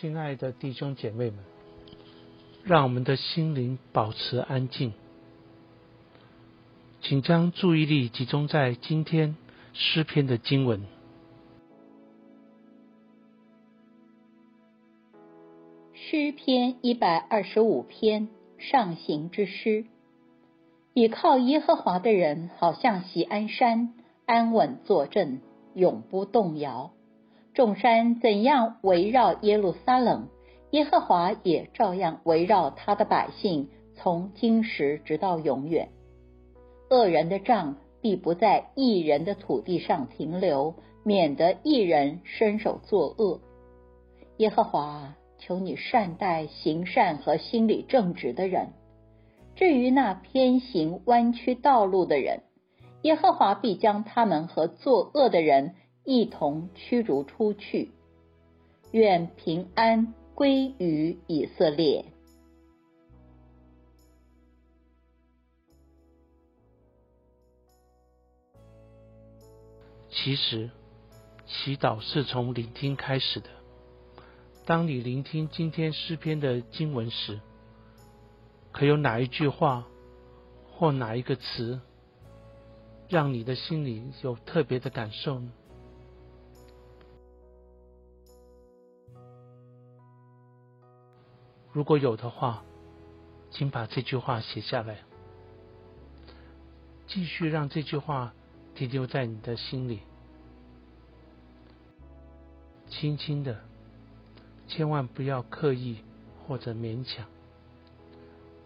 亲爱的弟兄姐妹们，让我们的心灵保持安静，请将注意力集中在今天诗篇的经文。诗篇一百二十五篇上行之诗，倚靠耶和华的人，好像喜安山，安稳坐镇，永不动摇。众山怎样围绕耶路撒冷，耶和华也照样围绕他的百姓，从今时直到永远。恶人的杖必不在一人的土地上停留，免得一人伸手作恶。耶和华，求你善待行善和心里正直的人。至于那偏行弯曲道路的人，耶和华必将他们和作恶的人。一同驱逐出去，愿平安归于以色列。其实，祈祷是从聆听开始的。当你聆听今天诗篇的经文时，可有哪一句话或哪一个词，让你的心里有特别的感受呢？如果有的话，请把这句话写下来，继续让这句话停留在你的心里，轻轻的，千万不要刻意或者勉强，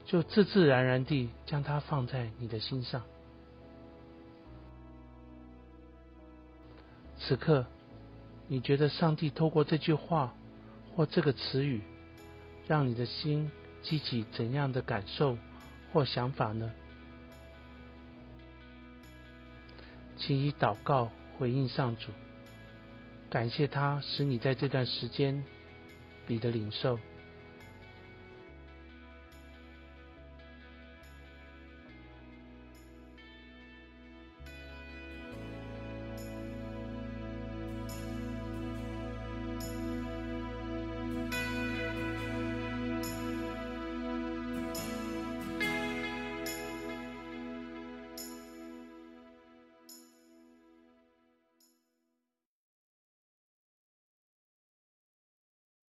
就自自然然地将它放在你的心上。此刻，你觉得上帝透过这句话或这个词语？让你的心激起怎样的感受或想法呢？请以祷告回应上主，感谢他使你在这段时间里的领受。